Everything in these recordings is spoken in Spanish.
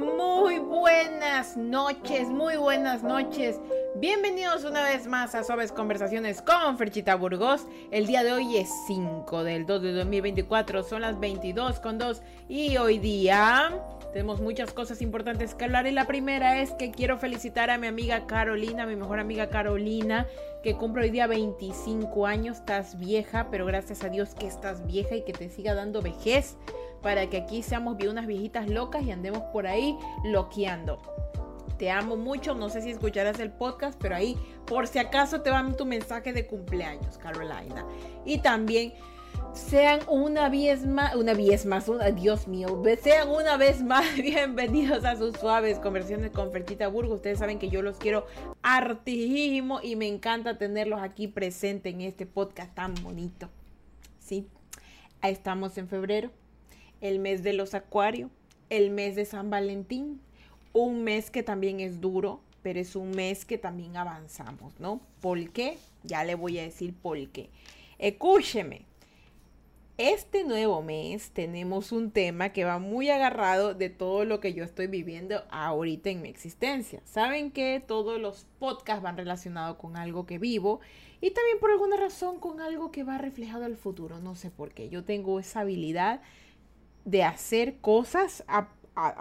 Muy buenas noches, muy buenas noches. Bienvenidos una vez más a Suaves Conversaciones con Ferchita Burgos. El día de hoy es 5 del 2 de 2024, son las 22 con 2 y hoy día tenemos muchas cosas importantes que hablar y la primera es que quiero felicitar a mi amiga Carolina, mi mejor amiga Carolina, que cumple hoy día 25 años. Estás vieja, pero gracias a Dios que estás vieja y que te siga dando vejez para que aquí seamos unas viejitas locas y andemos por ahí loqueando. Te amo mucho, no sé si escucharás el podcast, pero ahí por si acaso te van tu mensaje de cumpleaños, Carolina. Y también sean una vez más, una vez más, Dios mío, sean una vez más bienvenidos a sus suaves conversiones con Fertita Burgo. Ustedes saben que yo los quiero hartísimo y me encanta tenerlos aquí presentes en este podcast tan bonito. Sí, estamos en febrero el mes de los acuarios, el mes de San Valentín, un mes que también es duro, pero es un mes que también avanzamos, ¿no? ¿Por qué? Ya le voy a decir por qué. Escúcheme. Este nuevo mes tenemos un tema que va muy agarrado de todo lo que yo estoy viviendo ahorita en mi existencia. Saben que todos los podcasts van relacionados con algo que vivo y también por alguna razón con algo que va reflejado al futuro. No sé por qué. Yo tengo esa habilidad de hacer cosas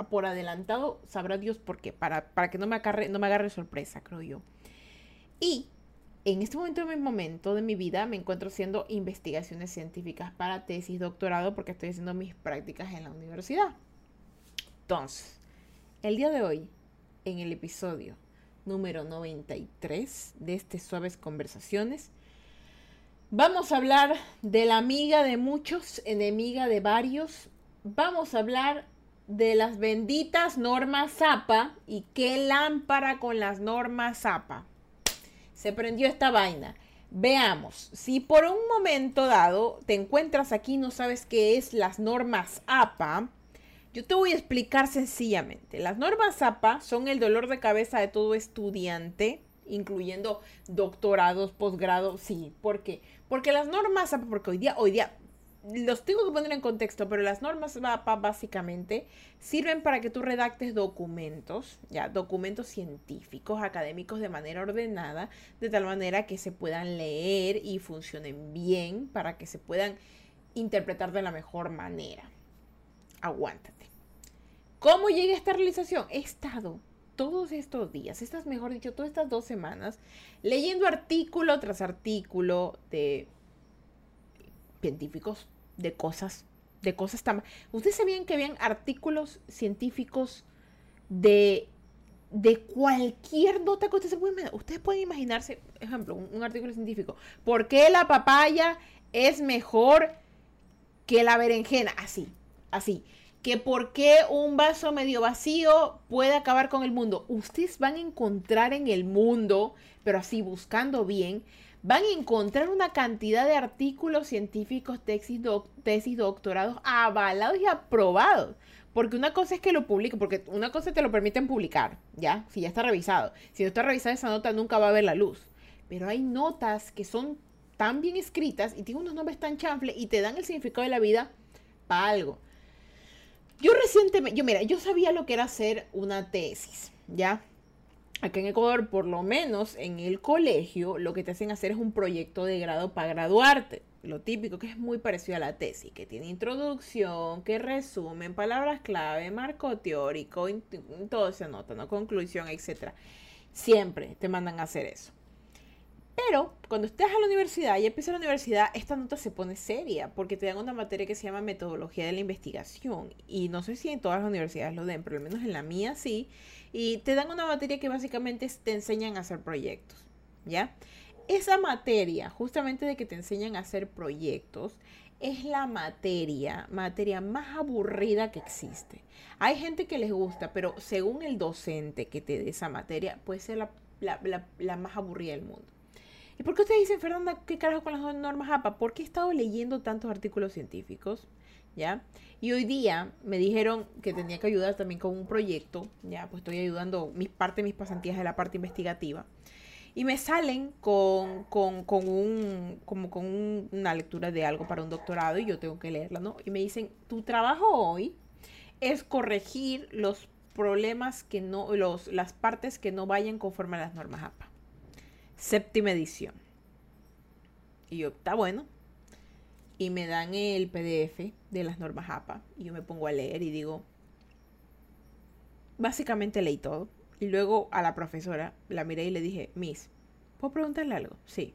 por adelantado, sabrá Dios por qué, para, para que no me, agarre, no me agarre sorpresa, creo yo. Y en este momento de mi momento de mi vida me encuentro haciendo investigaciones científicas para tesis, doctorado, porque estoy haciendo mis prácticas en la universidad. Entonces, el día de hoy, en el episodio número 93 de este Suaves Conversaciones, vamos a hablar de la amiga de muchos, enemiga de varios, vamos a hablar de las benditas normas ZAPA y qué lámpara con las normas ZAPA. Se prendió esta vaina. Veamos, si por un momento dado te encuentras aquí y no sabes qué es las normas APA, yo te voy a explicar sencillamente. Las normas APA son el dolor de cabeza de todo estudiante, incluyendo doctorados, posgrados, sí, ¿por qué? Porque las normas APA, porque hoy día, hoy día los tengo que poner en contexto, pero las normas MAPA básicamente sirven para que tú redactes documentos, ya, documentos científicos, académicos de manera ordenada, de tal manera que se puedan leer y funcionen bien, para que se puedan interpretar de la mejor manera. Aguántate. ¿Cómo llegué a esta realización? He estado todos estos días, estas, mejor dicho, todas estas dos semanas, leyendo artículo tras artículo de científicos de cosas, de cosas tan... Ustedes sabían que habían artículos científicos de, de cualquier nota que ustedes pueden Ustedes pueden imaginarse, ejemplo, un, artículo científico. ¿Por qué la papaya es mejor que la berenjena? Así, así. Que por qué un vaso medio vacío puede acabar con el mundo. Ustedes van a encontrar en el mundo, pero así buscando bien, van a encontrar una cantidad de artículos científicos, tesis, tesis doctorados avalados y aprobados. Porque una cosa es que lo publiquen, porque una cosa te lo permiten publicar, ¿ya? Si ya está revisado. Si no está revisada esa nota, nunca va a ver la luz. Pero hay notas que son tan bien escritas y tienen unos nombres tan chanfles y te dan el significado de la vida para algo. Yo recientemente, yo mira, yo sabía lo que era hacer una tesis, ¿ya? Acá en Ecuador, por lo menos en el colegio, lo que te hacen hacer es un proyecto de grado para graduarte. Lo típico que es muy parecido a la tesis, que tiene introducción, que resumen, palabras clave, marco teórico, todo se anota, ¿no? Conclusión, etc. Siempre te mandan a hacer eso. Pero cuando estés a la universidad y empieza la universidad, esta nota se pone seria porque te dan una materia que se llama metodología de la investigación. Y no sé si en todas las universidades lo den, pero al menos en la mía sí y te dan una materia que básicamente te enseñan a hacer proyectos, ¿ya? Esa materia, justamente de que te enseñan a hacer proyectos, es la materia, materia más aburrida que existe. Hay gente que les gusta, pero según el docente que te dé esa materia, puede ser la, más aburrida del mundo. ¿Y por qué ustedes dicen, Fernanda, qué carajo con las normas APA? Porque he estado leyendo tantos artículos científicos, ¿ya? Y hoy día me dijeron que tenía que ayudar también con un proyecto, ya, pues estoy ayudando mis parte mis pasantías de la parte investigativa. Y me salen con, con, con un, como con una lectura de algo para un doctorado y yo tengo que leerla, ¿no? Y me dicen, tu trabajo hoy es corregir los problemas que no, los, las partes que no vayan conforme a las normas APA. Séptima edición. Y yo, está bueno. Y me dan el PDF de las normas APA. Y yo me pongo a leer y digo, básicamente leí todo. Y luego a la profesora la miré y le dije, Miss, ¿puedo preguntarle algo? Sí.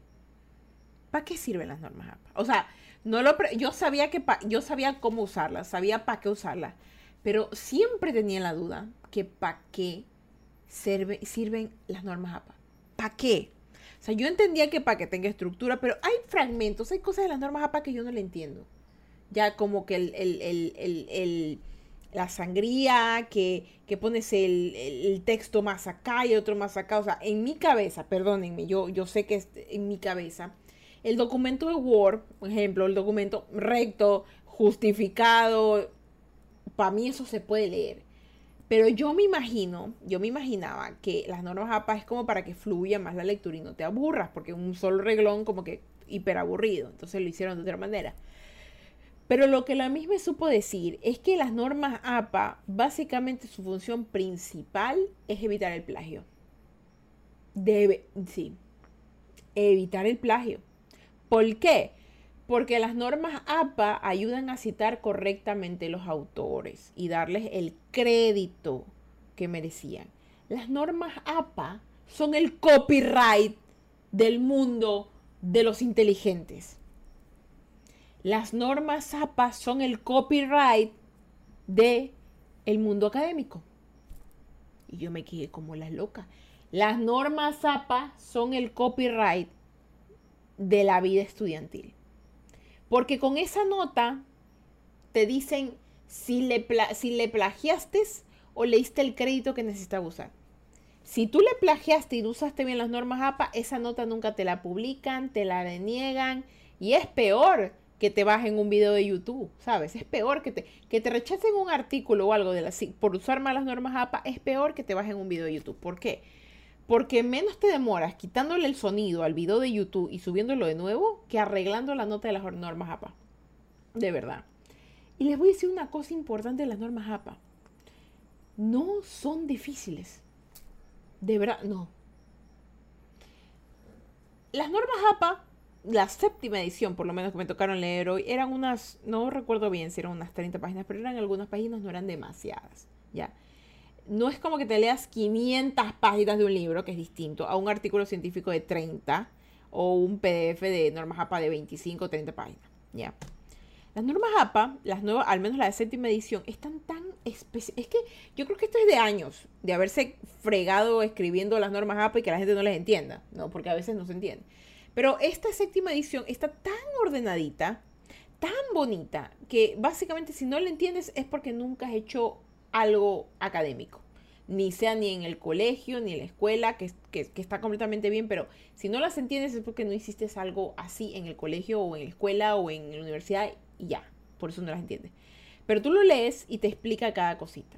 ¿Para qué sirven las normas APA? O sea, no lo yo sabía que yo sabía cómo usarlas, sabía para qué usarlas, pero siempre tenía la duda que para qué sirven las normas APA. ¿Para qué? O sea, yo entendía que para que tenga estructura, pero hay fragmentos, hay cosas de las normas APA que yo no le entiendo. Ya como que el, la sangría, que, que pones el, texto más acá y otro más acá. O sea, en mi cabeza, perdónenme, yo, yo sé que en mi cabeza el documento de Word, por ejemplo, el documento recto, justificado, para mí eso se puede leer. Pero yo me imagino, yo me imaginaba que las normas APA es como para que fluya más la lectura y no te aburras, porque un solo reglón como que hiper aburrido. Entonces lo hicieron de otra manera. Pero lo que la misma supo decir es que las normas APA, básicamente su función principal es evitar el plagio. Debe, sí, evitar el plagio. ¿Por qué? Porque las normas APA ayudan a citar correctamente los autores y darles el crédito que merecían. Las normas APA son el copyright del mundo de los inteligentes. Las normas APA son el copyright de el mundo académico. Y yo me quedé como las locas. Las normas APA son el copyright de la vida estudiantil. Porque con esa nota te dicen si le, si le plagiaste o leíste el crédito que necesitas usar. Si tú le plagiaste y usaste bien las normas APA, esa nota nunca te la publican, te la deniegan y es peor que te bajen un video de YouTube, ¿sabes? Es peor que te, que te rechacen un artículo o algo de la, por usar malas normas APA, es peor que te bajen un video de YouTube. ¿Por qué? Porque menos te demoras quitándole el sonido al video de YouTube y subiéndolo de nuevo que arreglando la nota de las normas APA. De verdad. Y les voy a decir una cosa importante de las normas APA. No son difíciles. De verdad, no. Las normas APA, la séptima edición, por lo menos que me tocaron leer hoy, eran unas, no recuerdo bien si eran unas 30 páginas, pero eran algunas páginas, no eran demasiadas. ¿ya? No es como que te leas 500 páginas de un libro, que es distinto, a un artículo científico de 30 o un PDF de normas APA de 25 o 30 páginas. ¿ya? Las normas APA, las nuevas, al menos la séptima edición, están tan especiales. Es que yo creo que esto es de años, de haberse fregado escribiendo las normas APA y que la gente no les entienda, ¿no? Porque a veces no se entiende. Pero esta séptima edición está tan ordenadita, tan bonita, que básicamente si no la entiendes es porque nunca has hecho algo académico. Ni sea ni en el colegio, ni en la escuela, que, está completamente bien, pero si no las entiendes es porque no hiciste algo así en el colegio o en la escuela o en la universidad y ya, por eso no las entiendes. Pero tú lo lees y te explica cada cosita.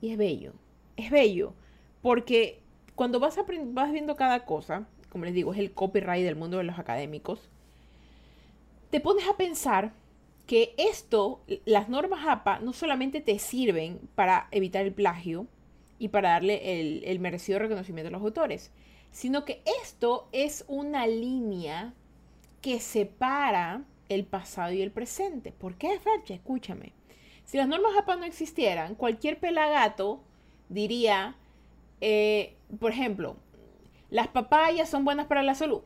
Y es bello, es bello, porque cuando vas, vas viendo cada cosa, como les digo, es el copyright del mundo de los académicos, te pones a pensar que esto, las normas APA, no solamente te sirven para evitar el plagio y para darle el, merecido reconocimiento a los autores, sino que esto es una línea que separa el pasado y el presente. ¿Por qué, Fercha? Escúchame. Si las normas APA no existieran, cualquier pelagato diría, eh, por ejemplo, las papayas son buenas para la salud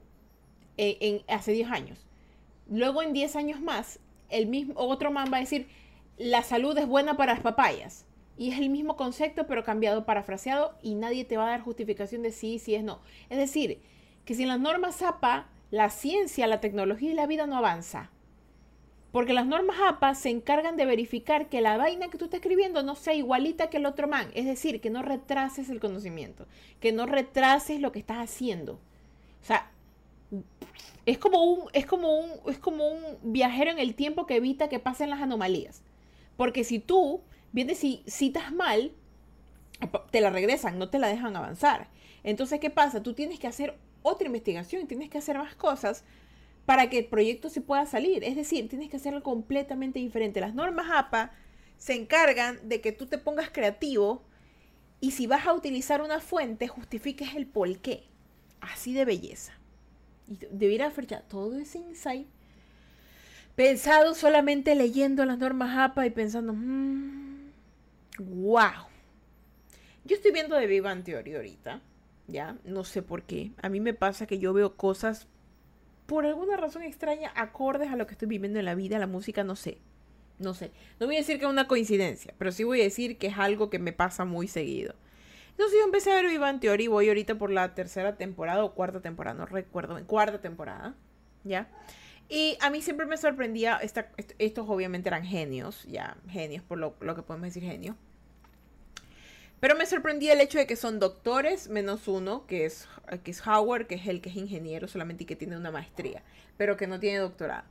eh, en, hace 10 años. Luego en 10 años más, el mismo, otro man va a decir, la salud es buena para las papayas. Y es el mismo concepto, pero cambiado, parafraseado, y nadie te va a dar justificación de sí, sí es no. Es decir, que sin las normas APA, la ciencia, la tecnología y la vida no avanza. Porque las normas APA se encargan de verificar que la vaina que tú estás escribiendo no sea igualita que el otro man. Es decir, que no retrases el conocimiento, que no retrases lo que estás haciendo. O sea, es como un, es como un, es como un viajero en el tiempo que evita que pasen las anomalías. Porque si tú vienes y citas mal, te la regresan, no te la dejan avanzar. Entonces, ¿qué pasa? Tú tienes que hacer otra investigación, tienes que hacer más cosas para que el proyecto se pueda salir. Es decir, tienes que hacerlo completamente diferente. Las normas APA se encargan de que tú te pongas creativo Y si vas a utilizar una fuente, justifiques el por qué. Así de belleza. Y debiera ya todo ese insight pensado solamente leyendo las normas APA y pensando, wow. Mm, yo estoy viendo de Viva Theory ahorita, ya, no sé por qué. A mí me pasa que yo veo cosas por alguna razón extraña acordes a lo que estoy viviendo en la vida, la música, no sé. No sé. No voy a decir que es una coincidencia, pero sí voy a decir que es algo que me pasa muy seguido. Entonces yo empecé a ver Viva Theory, voy ahorita por la tercera temporada o cuarta temporada, no recuerdo, en cuarta temporada, ¿ya? Y a mí siempre me sorprendía, estos obviamente eran genios, ya, genios, por lo, que podemos decir genios. Pero me sorprendía el hecho de que son doctores menos uno, que es, que es Howard, que es el que es ingeniero solamente y que tiene una maestría, pero que no tiene doctorado.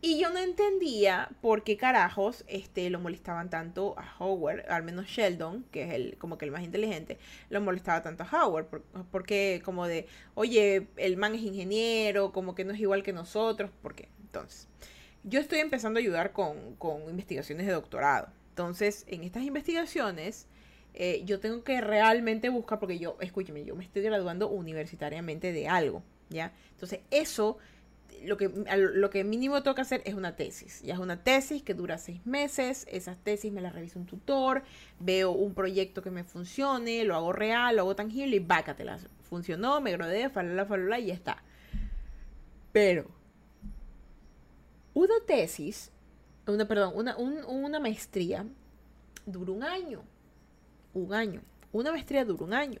Y yo no entendía por qué carajos este, lo molestaban tanto a Howard, al menos Sheldon, que es el, como que el más inteligente, lo molestaba tanto a Howard. porque como de, oye, el man es ingeniero, como que no es igual que nosotros, ¿por qué? Entonces, yo estoy empezando a ayudar con, con investigaciones de doctorado. Entonces, en estas investigaciones, eh, yo tengo que realmente buscar, porque yo, escúcheme, yo me estoy graduando universitariamente de algo, ¿ya? Entonces, eso lo que, lo que mínimo toca hacer es una tesis. Ya es una tesis que dura seis meses. Esas tesis me las revisa un tutor. Veo un proyecto que me funcione, lo hago real, lo hago tangible y vácatelas. Funcionó, me gradué, falala, falala y ya está. Pero una tesis, una, perdón, una, una maestría dura un año. Un año. Una maestría dura un año.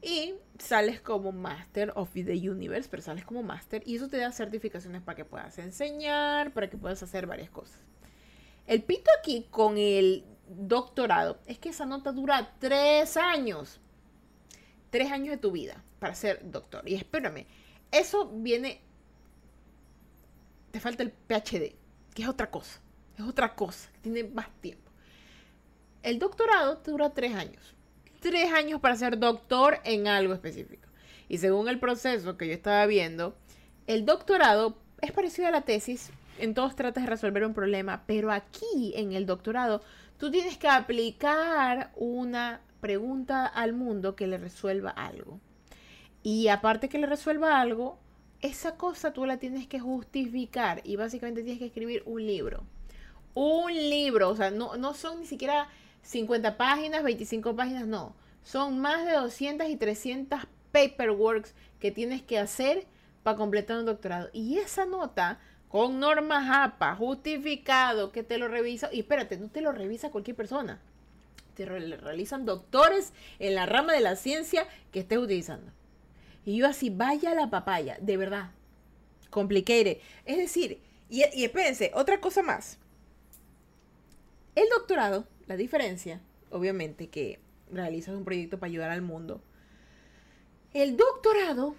Y sales como Master of the Universe, pero sales como Master y eso te da certificaciones para que puedas enseñar, para que puedas hacer varias cosas. El pito aquí con el doctorado es que esa nota dura tres años. Tres años de tu vida para ser doctor. Y espérame, eso viene... Te falta el PhD, que es otra cosa. Es otra cosa, tiene más tiempo. El doctorado te dura tres años tres años para ser doctor en algo específico. Y según el proceso que yo estaba viendo, el doctorado es parecido a la tesis. En todos tratas de resolver un problema, pero aquí en el doctorado tú tienes que aplicar una pregunta al mundo que le resuelva algo. Y aparte que le resuelva algo, esa cosa tú la tienes que justificar y básicamente tienes que escribir un libro. Un libro, o sea, no, no son ni siquiera 50 páginas, 25 páginas, no. Son más de 200 y 300 paperworks que tienes que hacer para completar un doctorado. Y esa nota con normas APA, justificado, que te lo revisa, y espérate, no te lo revisa cualquier persona. Te realizan doctores en la rama de la ciencia que estés utilizando. Y yo así, vaya la papaya, de verdad. Complicated. Es decir, y, y espérense, otra cosa más. El doctorado la diferencia, obviamente, que realizas un proyecto para ayudar al mundo. El doctorado,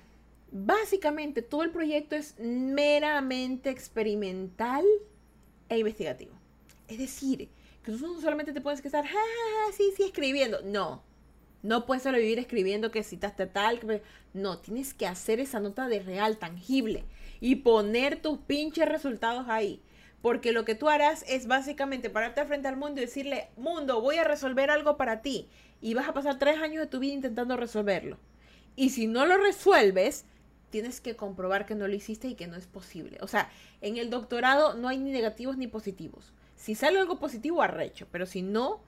básicamente todo el proyecto es meramente experimental e investigativo. Es decir, que tú no solamente te puedes quedar, ja, sí, sí, escribiendo. No, no puedes solo vivir escribiendo que citaste tal. No, tienes que hacer esa nota de real, tangible. Y poner tus pinches resultados ahí. Porque lo que tú harás es básicamente pararte frente al mundo y decirle, mundo, voy a resolver algo para ti. Y vas a pasar tres años de tu vida intentando resolverlo. Y si no lo resuelves, tienes que comprobar que no lo hiciste y que no es posible. O sea, en el doctorado no hay ni negativos ni positivos. Si sale algo positivo, arrecho. Pero si no,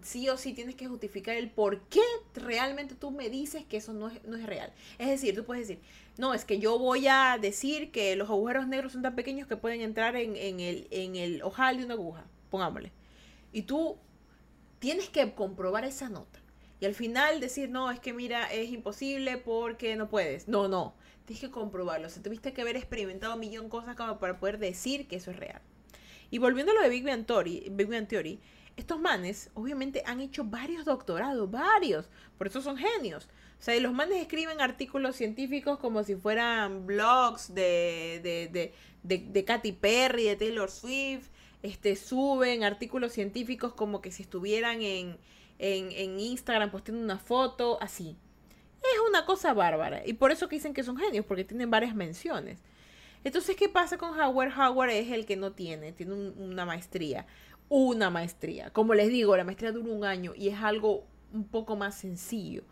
sí o sí tienes que justificar el por qué realmente tú me dices que eso no es, no es real. Es decir, tú puedes decir, no, es que yo voy a decir que los agujeros negros son tan pequeños que pueden entrar en, el, en el ojal de una aguja, pongámosle. Y tú tienes que comprobar esa nota. Y al final decir, no, es que mira, es imposible porque no puedes. No, no, tienes que comprobarlo. O sea, tuviste que haber experimentado un millón de cosas para poder decir que eso es real. Y volviendo a lo de Big Bang Theory, Big Bang Theory estos manes, obviamente, han hecho varios doctorados, varios. Por eso son genios. O sea, los manes escriben artículos científicos como si fueran blogs de, de, de, Katy Perry, de Taylor Swift. Este, suben artículos científicos como que si estuvieran en, en, en Instagram posteando una foto, así. Es una cosa bárbara. Y por eso que dicen que son genios, porque tienen varias menciones. Entonces, ¿qué pasa con Howard? Howard es el que no tiene, tiene una maestría una maestría. Como les digo, la maestría dura un año y es algo un poco más sencillo.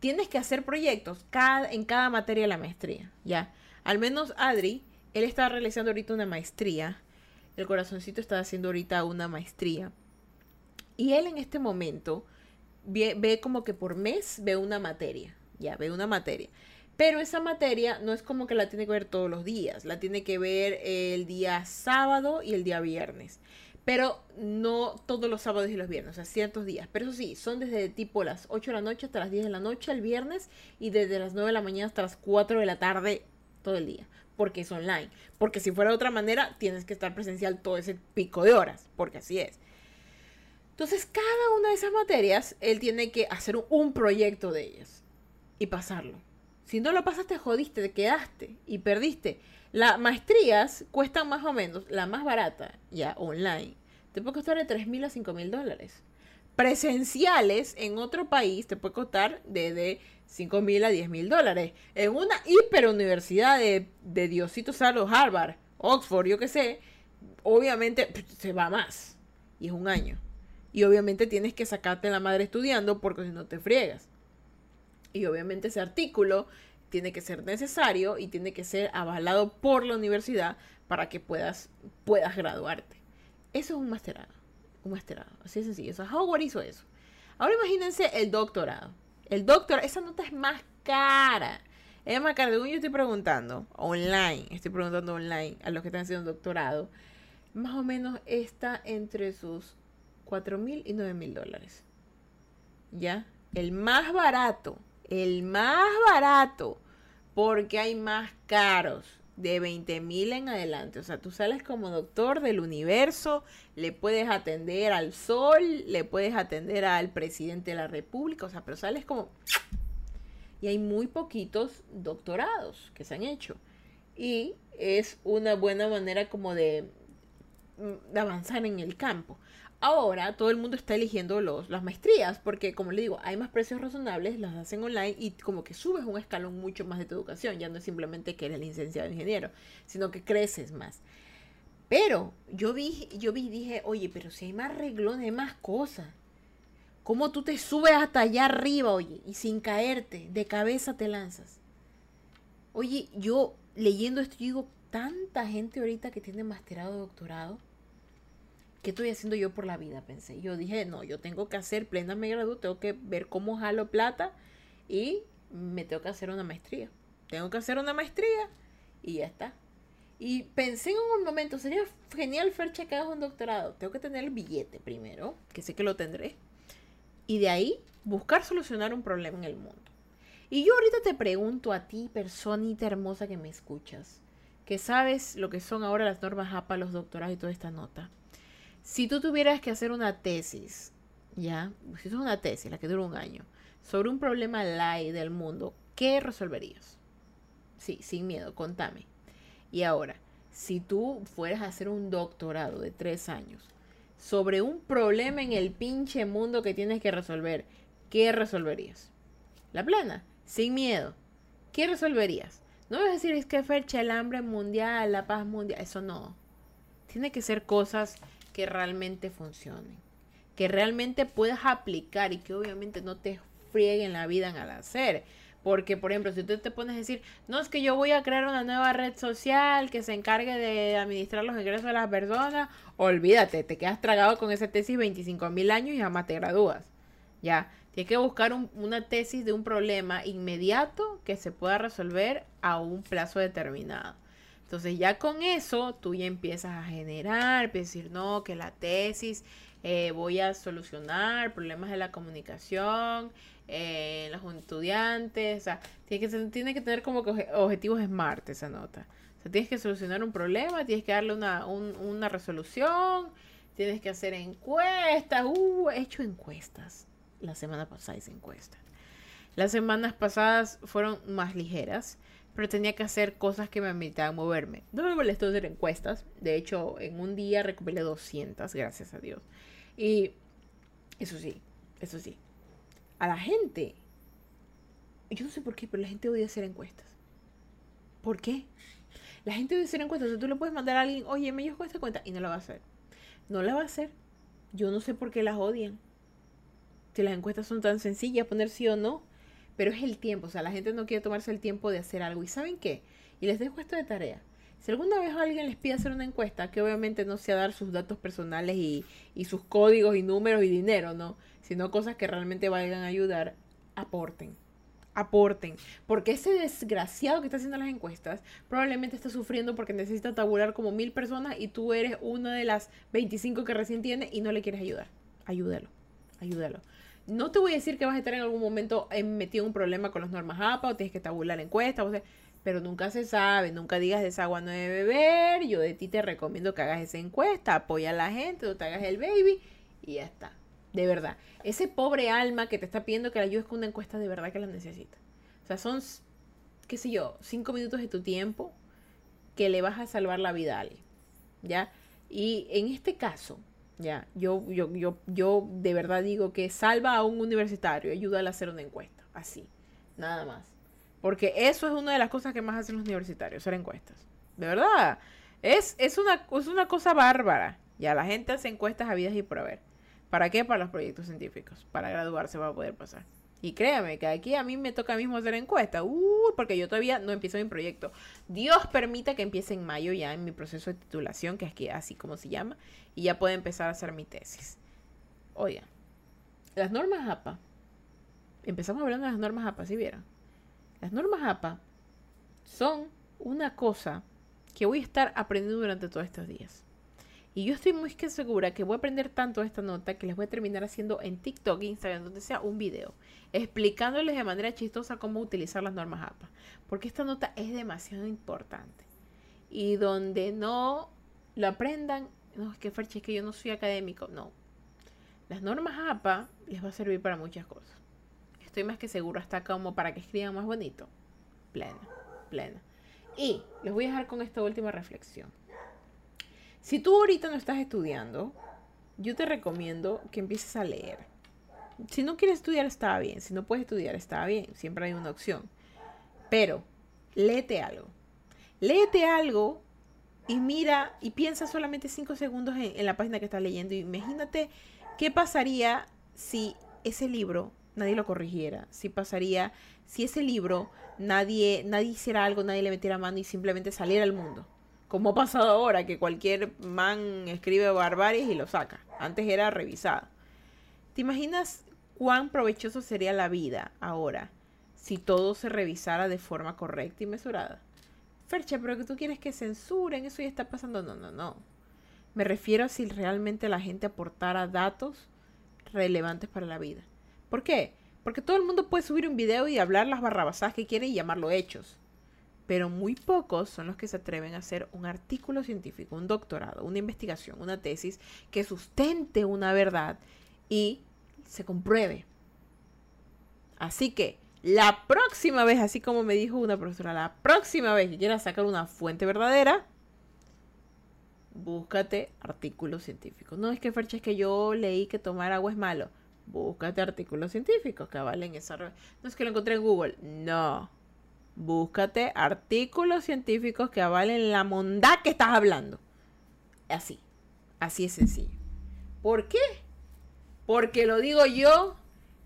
Tienes que hacer proyectos en cada materia de la maestría, ¿ya? Al menos Adri, él está realizando ahorita una maestría. El corazoncito está haciendo ahorita una maestría. Y él en este momento ve, ve como que por mes ve una materia, ya, ve una materia. Pero esa materia no es como que la tiene que ver todos los días, la tiene que ver el día sábado y el día viernes. Pero no todos los sábados y los viernes, o sea, ciertos días. Pero eso sí, son desde tipo las 8 de la noche hasta las 10 de la noche el viernes y desde las 9 de la mañana hasta las 4 de la tarde todo el día. Porque es online. Porque si fuera de otra manera, tienes que estar presencial todo ese pico de horas. Porque así es. Entonces, cada una de esas materias, él tiene que hacer un proyecto de ellas y pasarlo. Si no lo pasaste, jodiste, te quedaste y perdiste. Las maestrías cuestan más o menos, la más barata, ya online, te puede costar de 3 mil a 5 mil dólares. Presenciales en otro país te puede costar de 5 mil a 10 mil dólares. En una hiperuniversidad de, de Diosito Salo, Harvard, Oxford, yo qué sé, obviamente se va más. Y es un año. Y obviamente tienes que sacarte la madre estudiando porque si no te friegas. Y obviamente ese artículo tiene que ser necesario y tiene que ser avalado por la universidad para que puedas, puedas graduarte. Eso es un masterado. Un masterado. Así de sencillo. O sea, Howard hizo eso. Ahora imagínense el doctorado. El doctorado, esa nota es más cara. Es más cara. Yo estoy preguntando online, estoy preguntando online a los que están haciendo doctorado, más o menos está entre sus 4 mil y 9 mil dólares. ¿Ya? El más barato el más barato, porque hay más caros de 20 mil en adelante. O sea, tú sales como doctor del universo, le puedes atender al sol, le puedes atender al presidente de la república, o sea, pero sales como... Y hay muy poquitos doctorados que se han hecho. Y es una buena manera como de, mm, de avanzar en el campo. Ahora todo el mundo está eligiendo los, las maestrías porque, como le digo, hay más precios razonables, las hacen online y como que subes un escalón mucho más de tu educación. Ya no es simplemente que eres licenciado ingeniero, sino que creces más. Pero yo vi, yo vi dije, oye, pero si hay más reglones, hay más cosas. ¿Cómo tú te subes hasta allá arriba, oye, y sin caerte, de cabeza te lanzas? Oye, yo leyendo esto, digo, tanta gente ahorita que tiene masterado, doctorado ¿qué estoy haciendo yo por la vida? Pensé. Yo dije, no, yo tengo que hacer plena me gradúo, tengo que ver cómo jalo plata y me tengo que hacer una maestría. Tengo que hacer una maestría y ya está. Y pensé en un momento, sería genial Fercha que hagas un doctorado. Tengo que tener el billete primero, que sé que lo tendré. Y de ahí buscar solucionar un problema en el mundo. Y yo ahorita te pregunto a ti, personita hermosa que me escuchas, que sabes lo que son ahora las normas APA, los doctorados y toda esta nota. Si tú tuvieras que hacer una tesis, ¿ya? Si es una tesis, la que dura un año, sobre un problema light del mundo, ¿qué resolverías? Sí, sin miedo, contame. Y ahora, si tú fueras a hacer un doctorado de tres años sobre un problema en el pinche mundo que tienes que resolver, ¿qué resolverías? La plana, sin miedo. ¿Qué resolverías? No vas a decir es que fecha el hambre mundial, la paz mundial, eso no. Tiene que ser cosas que realmente funcionen, que realmente puedas aplicar y que obviamente no te frieguen la vida en al hacer. Porque, por ejemplo, si tú te pones a decir, no es que yo voy a crear una nueva red social que se encargue de administrar los ingresos de las personas, olvídate, te quedas tragado con esa tesis 25 mil años y jamás te gradúas. Ya, tienes que buscar una tesis de un problema inmediato que se pueda resolver a un plazo determinado. Entonces ya con eso tú ya empiezas a generar, empiezas a decir, no, que la tesis eh, voy a solucionar problemas de la comunicación, eh, los estudiantes, o sea, tiene que, tener como que objetivos SMART esa nota. O sea, tienes que solucionar un problema, tienes que darle una, una resolución, tienes que hacer encuestas, uh, he hecho encuestas. La semana pasada hice encuestas. Las semanas pasadas fueron más ligeras pero tenía que hacer cosas que me permitían moverme. No me molestó hacer encuestas, de hecho en un día recopilé 200, gracias a Dios. Y eso sí, eso sí, a la gente, yo no sé por qué, pero la gente odia hacer encuestas. ¿Por qué? La gente odia hacer encuestas, o sea, tú le puedes mandar a alguien, oye, me llevo esta cuenta y no la va a hacer. No la va a hacer. Yo no sé por qué las odian. Si las encuestas son tan sencillas, poner sí o no. Pero es el tiempo, o sea, la gente no quiere tomarse el tiempo de hacer algo. ¿Y saben qué? Y les dejo esto de tarea. Si alguna vez alguien les pide hacer una encuesta, que obviamente no sea dar sus datos personales y, y sus códigos y números y dinero, ¿no? Sino cosas que realmente valgan a ayudar, aporten aporten. Porque ese desgraciado que está haciendo las encuestas probablemente está sufriendo porque necesita tabular como mil personas y tú eres una de las 25 que recién tiene y no le quieres ayudar. Ayúdalo, ayúdalo. No te voy a decir que vas a estar en algún momento metido en un problema con las normas APA o tienes que tabular encuestas, pero nunca se sabe, nunca digas de esa agua no debe beber, yo de ti te recomiendo que hagas esa encuesta, apoya a la gente, no te hagas el baby y ya está. De verdad. Ese pobre alma que te está pidiendo que la ayudes con una encuesta, de verdad que la necesita. O sea, son, qué sé yo, cinco minutos de tu tiempo que le vas a salvar la vida a alguien. ¿Ya? Y en este caso, ya, yo, yo, yo, yo de verdad digo que salva a un universitario, ayúdale a hacer una encuesta. Así. Nada más. Porque eso es una de las cosas que más hacen los universitarios, hacer encuestas. De verdad. Es, es, una, es una cosa bárbara. Ya la gente hace encuestas a vidas y por haber. ¿Para qué? Para los proyectos científicos. Para graduarse va a poder pasar. Y créame que aquí a mí me toca mismo hacer encuesta. Uh, porque yo todavía no empiezo mi proyecto. Dios permita que empiece en mayo ya en mi proceso de titulación, que es que así como se llama, y ya puedo empezar a hacer mi tesis. Oigan, las normas APA. Empezamos hablando de las normas APA, si vieron. Las normas APA son una cosa que voy a estar aprendiendo durante todos estos días. Y yo estoy muy segura que voy a aprender tanto de esta nota que les voy a terminar haciendo en TikTok, Instagram, donde sea un video, explicándoles de manera chistosa cómo utilizar las normas APA. Porque esta nota es demasiado importante. Y donde no lo aprendan, no, es que Ferchi, es que yo no soy académico. No. Las normas APA les va a servir para muchas cosas. Estoy más que seguro hasta como para que escriban más bonito. Plena, plena. Y les voy a dejar con esta última reflexión. Si tú ahorita no estás estudiando, yo te recomiendo que empieces a leer. Si no quieres estudiar, está bien. Si no puedes estudiar, está bien. Siempre hay una opción. Pero, léete algo. Léete algo y mira y piensa solamente cinco segundos en, la página que estás leyendo. Imagínate qué pasaría si ese libro nadie lo corrigiera. Si pasaría si ese libro nadie, nadie hiciera algo, nadie le metiera mano y simplemente saliera al mundo como ha pasado ahora, que cualquier man escribe barbaries y lo saca. Antes era revisado. ¿Te imaginas cuán provechoso sería la vida ahora si todo se revisara de forma correcta y mesurada? Fercha, pero que tú quieres que censuren, eso ya está pasando. No, no, no. Me refiero a si realmente la gente aportara datos relevantes para la vida. ¿Por qué? Porque todo el mundo puede subir un video y hablar las barrabasadas que quiere y llamarlo hechos pero muy pocos son los que se atreven a hacer un artículo científico, un doctorado, una investigación, una tesis que sustente una verdad y se compruebe. Así que la próxima vez, así como me dijo una profesora, la próxima vez que quieras sacar una fuente verdadera, búscate artículos científicos. No es que Fercha es que yo leí que tomar agua es malo. Búscate artículos científicos que avalen esa. No es que lo encontré en Google. No Búscate artículos científicos que avalen la mondad que estás hablando. Así. Así es sencillo. ¿Por qué? Porque lo digo yo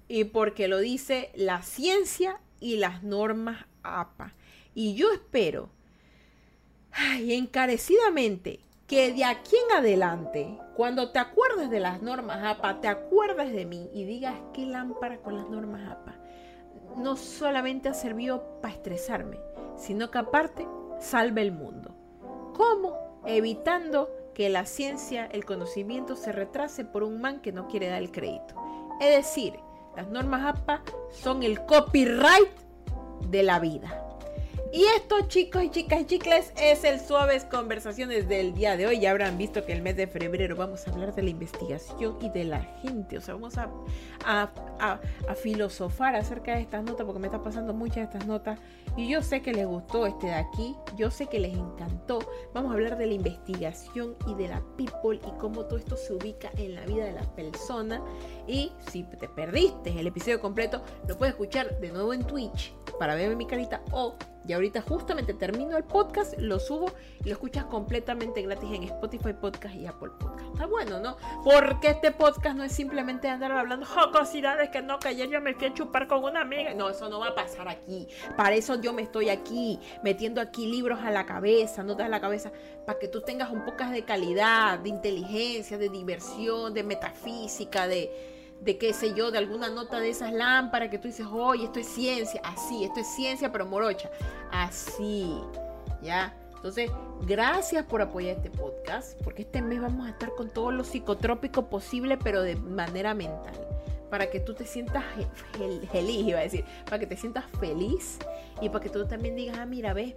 y porque lo dice la ciencia y las normas APA. Y yo espero, ay, encarecidamente, que de aquí en adelante, cuando te acuerdes de las normas APA, te acuerdes de mí y digas qué lámpara con las normas APA no solamente ha servido para estresarme, sino que aparte salve el mundo. ¿Cómo? Evitando que la ciencia, el conocimiento se retrase por un man que no quiere dar el crédito. Es decir, las normas APA son el copyright de la vida. Y esto, chicos y chicas y chicles, es el Suaves Conversaciones del día de hoy. Ya habrán visto que el mes de febrero vamos a hablar de la investigación y de la gente. O sea, vamos a, a, filosofar acerca de estas notas porque me está pasando muchas de estas notas. Y yo sé que les gustó este de aquí. Yo sé que les encantó. Vamos a hablar de la investigación y de la people y cómo todo esto se ubica en la vida de la persona. Y si te perdiste el episodio completo, lo puedes escuchar de nuevo en Twitch para verme mi carita o Y ahorita justamente termino el podcast, lo subo y lo escuchas completamente gratis en Spotify Podcast y Apple Podcast. Está bueno, ¿no? Porque este podcast no es simplemente andar hablando jocosidades que no, que ayer yo me fui a chupar con una amiga. No, eso no va a pasar aquí. Para eso yo me estoy aquí, metiendo aquí libros a la cabeza, notas a la cabeza, para que tú tengas un poco de calidad, de inteligencia, de diversión, de metafísica, de de qué sé yo, de alguna nota de esas lámparas que tú dices, oye, esto es ciencia, así, esto es ciencia pero morocha, así, ¿ya? Entonces, gracias por apoyar este podcast, porque este mes vamos a estar con todo lo psicotrópico posible, pero de manera mental. Para que tú te sientas feliz, iba a decir, para que te sientas feliz y para que tú también digas, ah, mira, ve,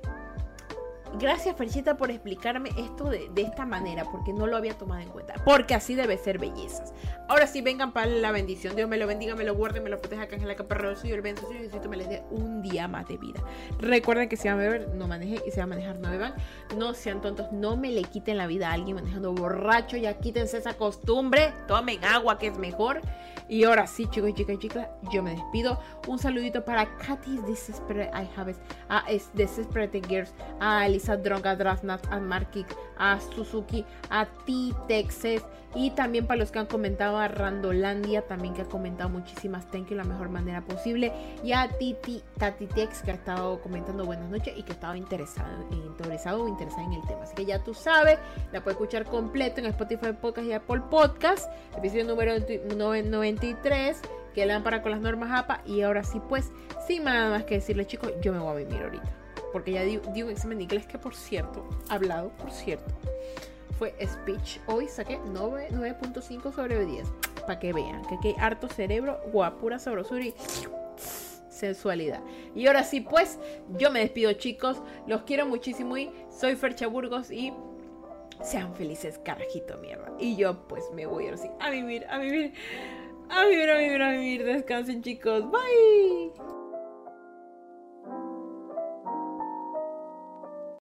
Gracias, Ferchita, por explicarme esto de, esta manera, porque no lo había tomado en cuenta. Porque así debe ser bellezas. Ahora sí, vengan para la bendición. Dios me lo bendiga, me lo guarde, me lo proteja, en la caparra suyo, el benzo suyo, necesito me les dé un día más de vida. Recuerden que si van a beber, no manejen, y si van a manejar, no beban. No sean tontos, no me le quiten la vida a alguien manejando borracho, ya quítense esa costumbre. Tomen agua, que es mejor. Y ahora sí, chicos, chicas chicas, yo me despido. Un saludito para Katy's Desperate I Have a Desperate Girls, a Elisa Dronga Drasnat, a Markik, a Suzuki, a ti, Texas. Y también para los que han comentado a Randolandia, también que ha comentado muchísimas thank you la mejor manera posible. Y a Titi, Tati Tex, que ha estado comentando buenas noches y que estaba interesado, interesado o interesada en el tema. Así que ya tú sabes, la puedes escuchar completo en Spotify Podcast y Apple Podcast. Episodio número 93 que lámpara con las normas APA. Y ahora sí, pues, sin nada más que decirle, chicos, yo me voy a vivir ahorita. Porque ya di, un examen de inglés que, por cierto, hablado, por cierto, fue speech. Hoy saqué 9.5 sobre 10. Para que vean que aquí hay harto cerebro, guapura, sabrosura y sensualidad. Y ahora sí, pues, yo me despido, chicos. Los quiero muchísimo y soy Fercha Burgos y sean felices, carajito mierda. Y yo, pues, me voy ahora sí a vivir, a vivir, a vivir, a vivir, a vivir. Descansen, chicos. Bye.